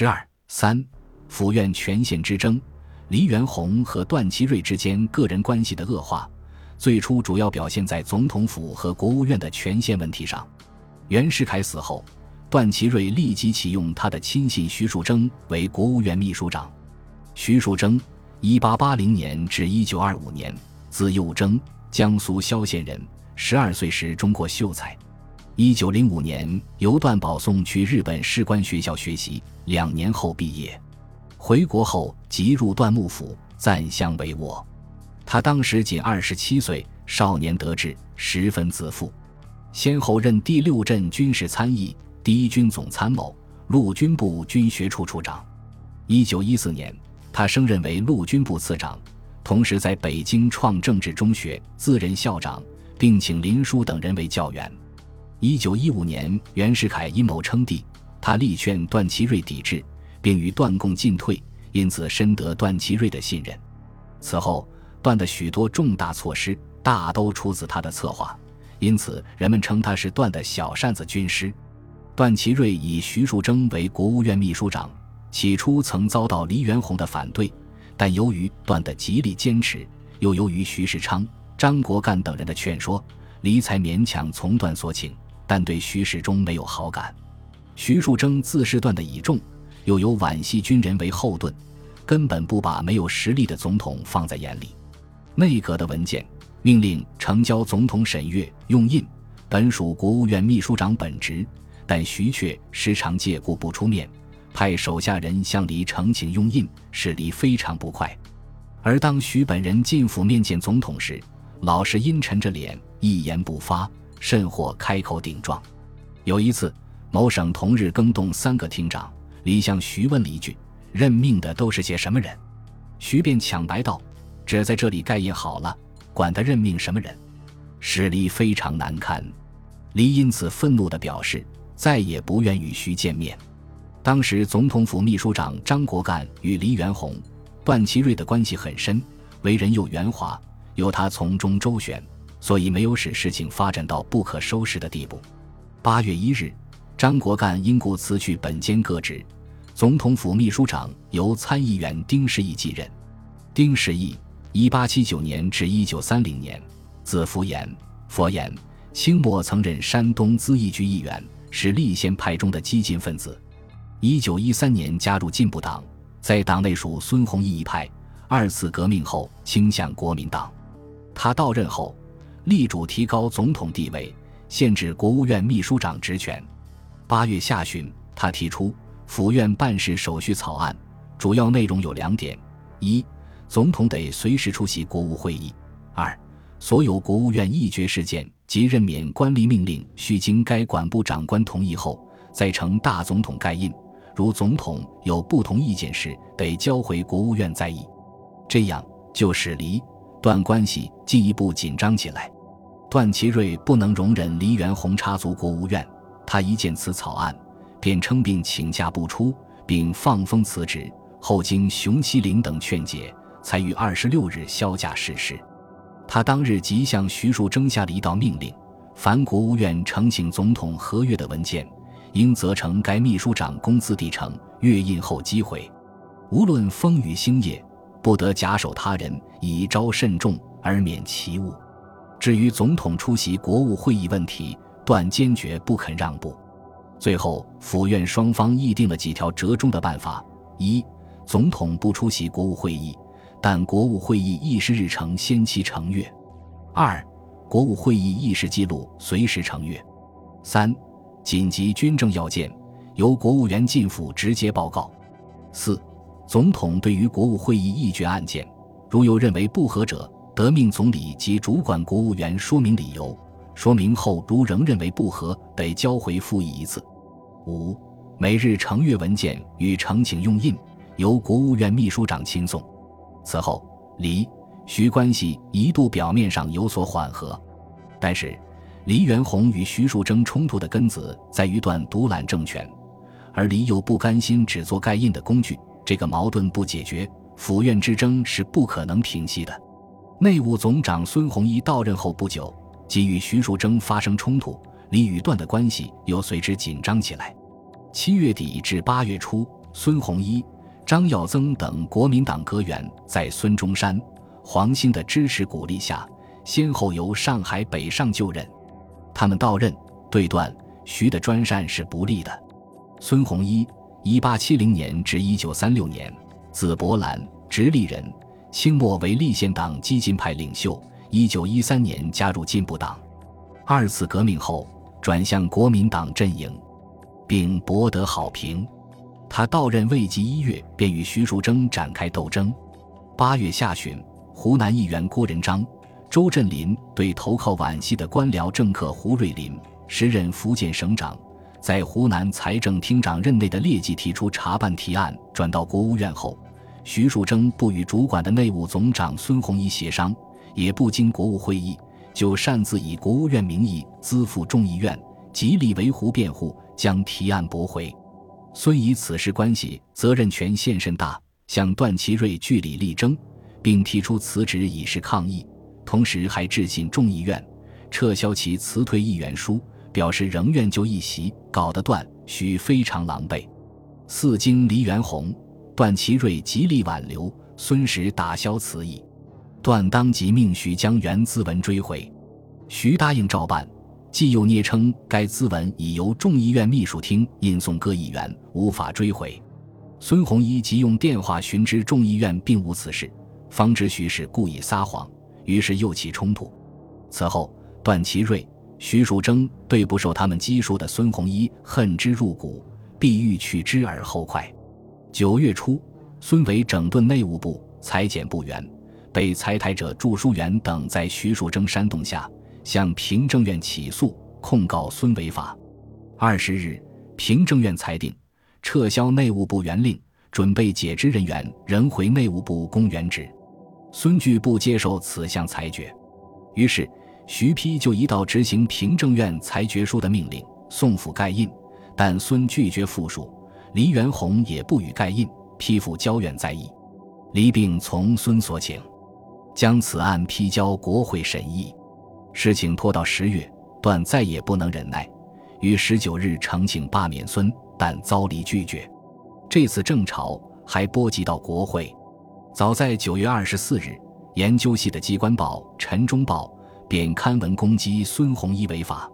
十二三，府院权限之争，黎元洪和段祺瑞之间个人关系的恶化，最初主要表现在总统府和国务院的权限问题上。袁世凯死后，段祺瑞立即启用他的亲信徐树铮为国务院秘书长。徐树铮，一八八零年至一九二五年，字幼征，江苏萧县人。十二岁时中过秀才。一九零五年，由段保送去日本士官学校学习，两年后毕业。回国后即入段幕府，暂相帷幄。他当时仅二十七岁，少年得志，十分自负。先后任第六镇军事参议、第一军总参谋、陆军部军学处处长。一九一四年，他升任为陆军部次长，同时在北京创政治中学，自任校长。并请林书等人为教员。一九一五年，袁世凯阴谋称帝，他力劝段祺瑞抵制，并与段共进退，因此深得段祺瑞的信任。此后，段的许多重大措施大都出自他的策划，因此人们称他是段的小扇子军师。段祺瑞以徐树铮为国务院秘书长，起初曾遭到黎元洪的反对，但由于段的极力坚持，又由于徐世昌。张国干等人的劝说，黎才勉强从段所请，但对徐世忠没有好感。徐树铮自是段的倚重，又有皖系军人为后盾，根本不把没有实力的总统放在眼里。内阁的文件命令呈交总统审阅用印，本属国务院秘书长本职，但徐却时常借故不出面，派手下人向黎呈请用印，使黎非常不快。而当徐本人进府面见总统时，老是阴沉着脸，一言不发，甚或开口顶撞。有一次，某省同日更动三个厅长，李向徐问了一句：“任命的都是些什么人？”徐便抢白道：“只在这里盖印好了，管他任命什么人。”使李非常难堪。黎因此愤怒地表示，再也不愿与徐见面。当时总统府秘书长张国干与黎元洪、段祺瑞的关系很深，为人又圆滑。由他从中周旋，所以没有使事情发展到不可收拾的地步。八月一日，张国干因故辞去本兼各职，总统府秘书长由参议员丁世义继任。丁世义，一八七九年至一九三零年，字福言，佛言，清末曾任山东咨议局议员，是立宪派中的激进分子。一九一三年加入进步党，在党内属孙洪义一派。二次革命后倾向国民党。他到任后，力主提高总统地位，限制国务院秘书长职权。八月下旬，他提出府院办事手续草案，主要内容有两点：一，总统得随时出席国务会议；二，所有国务院议决事件及任免官吏命令，须经该管部长官同意后，再呈大总统盖印。如总统有不同意见时，得交回国务院再议。这样就使离。段关系进一步紧张起来，段祺瑞不能容忍黎元洪插足国务院，他一见此草案，便称病请假不出，并放风辞职。后经熊希龄等劝解，才于二十六日销假逝世。他当日即向徐树铮下了一道命令：凡国务院呈请总统合约的文件，应责成该秘书长公资递呈，阅印后击毁。无论风雨星夜。不得假手他人，以招慎重而免其误。至于总统出席国务会议问题，段坚决不肯让步。最后，府院双方议定了几条折中的办法：一、总统不出席国务会议，但国务会议议事日程先期呈阅；二、国务会议议事记录随时呈阅；三、紧急军政要件由国务员进府直接报告；四。总统对于国务会议议决案件，如有认为不合者，得命总理及主管国务员说明理由。说明后，如仍认为不合，得交回复议一次。五、每日呈阅文件与呈请用印，由国务院秘书长亲送。此后，黎、徐关系一度表面上有所缓和，但是黎元洪与徐树铮冲突的根子在于段独揽政权，而黎又不甘心只做盖印的工具。这个矛盾不解决，府院之争是不可能平息的。内务总长孙洪一到任后不久，即与徐树铮发生冲突，李与段的关系又随之紧张起来。七月底至八月初，孙洪一、张耀增等国民党阁员在孙中山、黄兴的支持鼓励下，先后由上海北上就任。他们到任对段、徐的专擅是不利的。孙洪一，一八七零年至一九三六年，字伯兰，直隶人，清末为立宪党激进派领袖。一九一三年加入进步党。二次革命后转向国民党阵营，并博得好评。他到任未及一月，便与徐树铮展开斗争。八月下旬，湖南议员郭仁章、周镇林对投靠皖系的官僚政客胡瑞林（时任福建省长，在湖南财政厅长任内的劣迹）提出查办提案，转到国务院后，徐树铮不与主管的内务总长孙洪一协商。也不经国务会议，就擅自以国务院名义资付众议院，极力维护辩护，将提案驳回。孙以此事关系责任权限甚大，向段祺瑞据理力争，并提出辞职以示抗议，同时还致信众议院，撤销其辞退议员书，表示仍愿就一席，搞得段徐非常狼狈。四经黎元洪、段祺瑞极力挽留，孙石打消此意。段当即命徐将原资文追回，徐答应照办，既又捏称该资文已由众议院秘书厅印送各议员，无法追回。孙洪一即用电话寻知众议院并无此事，方知徐是故意撒谎，于是又起冲突。此后，段祺瑞、徐树铮对不受他们激说的孙洪一恨之入骨，必欲取之而后快。九月初，孙维整顿内务部、裁减部员。被裁台者祝书元等在徐树铮煽动下，向平政院起诉控告孙违法。二十日，平政院裁定撤销内务部原令，准备解职人员仍回内务部供原职。孙据不接受此项裁决，于是徐丕就一道执行平政院裁决书的命令，送府盖印。但孙拒绝复述，黎元洪也不予盖印，批复交院在议。黎并从孙所请。将此案批交国会审议，事情拖到十月，段再也不能忍耐，于十九日呈请罢免孙，但遭黎拒绝。这次政潮还波及到国会。早在九月二十四日，研究系的机关报《陈忠报》便刊文攻击孙洪一违法。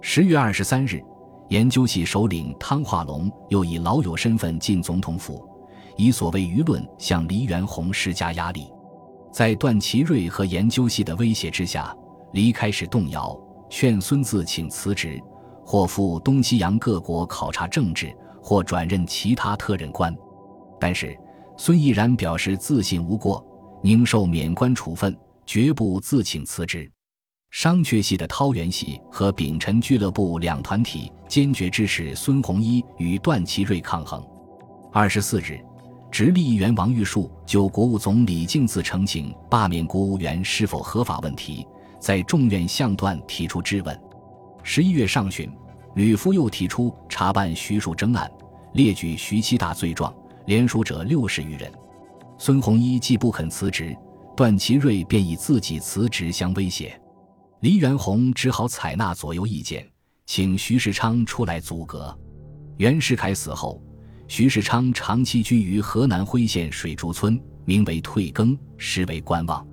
十月二十三日，研究系首领汤化龙又以老友身份进总统府，以所谓舆论向黎元洪施加压力。在段祺瑞和研究系的威胁之下，黎开始动摇，劝孙自请辞职，或赴东西洋各国考察政治，或转任其他特任官。但是孙毅然表示自信无过，宁受免官处分，绝不自请辞职。商榷系的涛元系和丙辰俱乐部两团体坚决支持孙洪一与段祺瑞抗衡。二十四日。直隶议员王玉树就国务总李敬自呈请罢免国务员是否合法问题，在众院向段提出质问。十一月上旬，吕夫又提出查办徐树铮案，列举徐七大罪状，联署者六十余人。孙洪一既不肯辞职，段祺瑞便以自己辞职相威胁，黎元洪只好采纳左右意见，请徐世昌出来阻隔。袁世凯死后。徐世昌长期居于河南辉县水竹村，名为退耕，实为观望。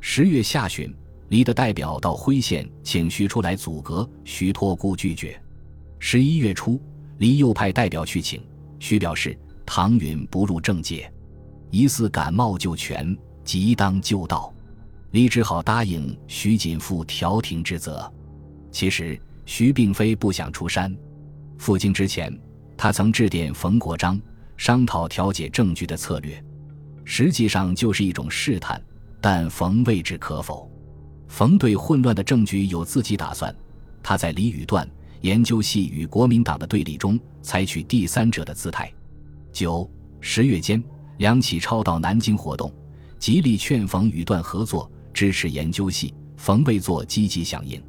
十月下旬，黎的代表到辉县请徐出来阻隔，徐托孤拒绝。十一月初，黎又派代表去请，徐表示唐允不入政界，疑似感冒就全，即当就道。李只好答应徐谨负调停之责。其实徐并非不想出山，赴京之前。他曾致电冯国璋，商讨调解政局的策略，实际上就是一种试探，但冯未置可否。冯对混乱的政局有自己打算，他在李与段研究系与国民党的对立中，采取第三者的姿态。九十月间，梁启超到南京活动，极力劝冯与段合作，支持研究系，冯未作积极响应。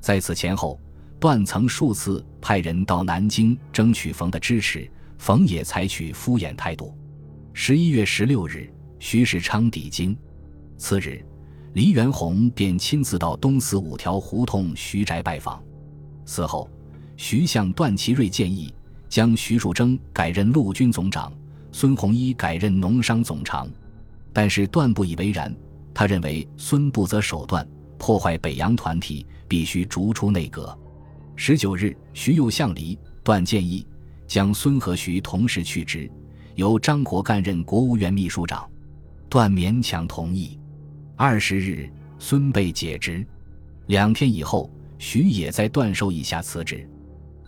在此前后。段曾数次派人到南京争取冯的支持，冯也采取敷衍态度。十一月十六日，徐世昌抵京，次日，黎元洪便亲自到东四五条胡同徐宅拜访。此后，徐向段祺瑞建议将徐树铮改任陆军总长，孙洪一改任农商总长。但是段不以为然，他认为孙不择手段，破坏北洋团体，必须逐出内阁。十九日，徐又向离，段建议将孙和徐同时去职，由张国干任国务院秘书长。段勉强同意。二十日，孙被解职。两天以后，徐也在段授意下辞职。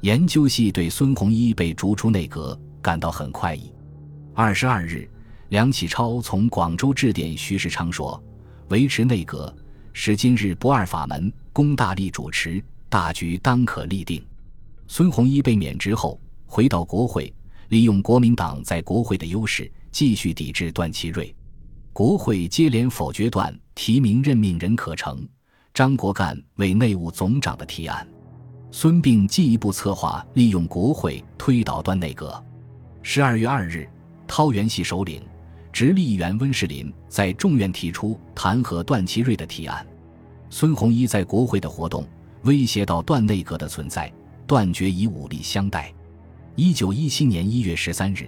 研究系对孙洪一被逐出内阁感到很快意。二十二日。梁启超从广州致电徐世昌说：“维持内阁，使今日不二法门，龚大力主持，大局当可立定。”孙洪一被免职后，回到国会，利用国民党在国会的优势，继续抵制段祺瑞。国会接连否决段提名任命任可成、张国干为内务总长的提案。孙并进一步策划利用国会推倒段内阁。十二月二日，桃园系首领。直隶议员温世林在众院提出弹劾段祺瑞的提案，孙洪一在国会的活动威胁到段内阁的存在，断绝以武力相待。一九一七年一月十三日，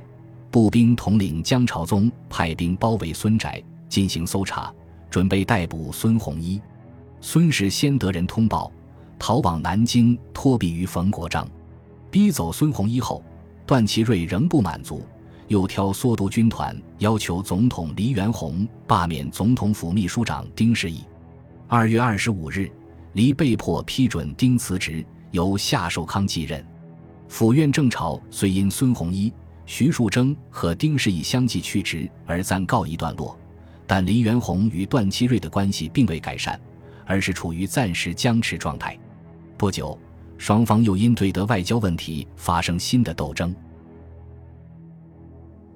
步兵统领江朝宗派兵包围孙宅进行搜查，准备逮捕孙洪一。孙氏先得人通报，逃往南京托庇于冯国璋，逼走孙洪一后，段祺瑞仍不满足。又挑缩督军团，要求总统黎元洪罢免总统府秘书长丁士义。二月二十五日，黎被迫批准丁辞职，由夏寿康继任。府院政朝虽因孙洪一、徐树铮和丁士义相继去职而暂告一段落，但黎元洪与段祺瑞的关系并未改善，而是处于暂时僵持状态。不久，双方又因对德外交问题发生新的斗争。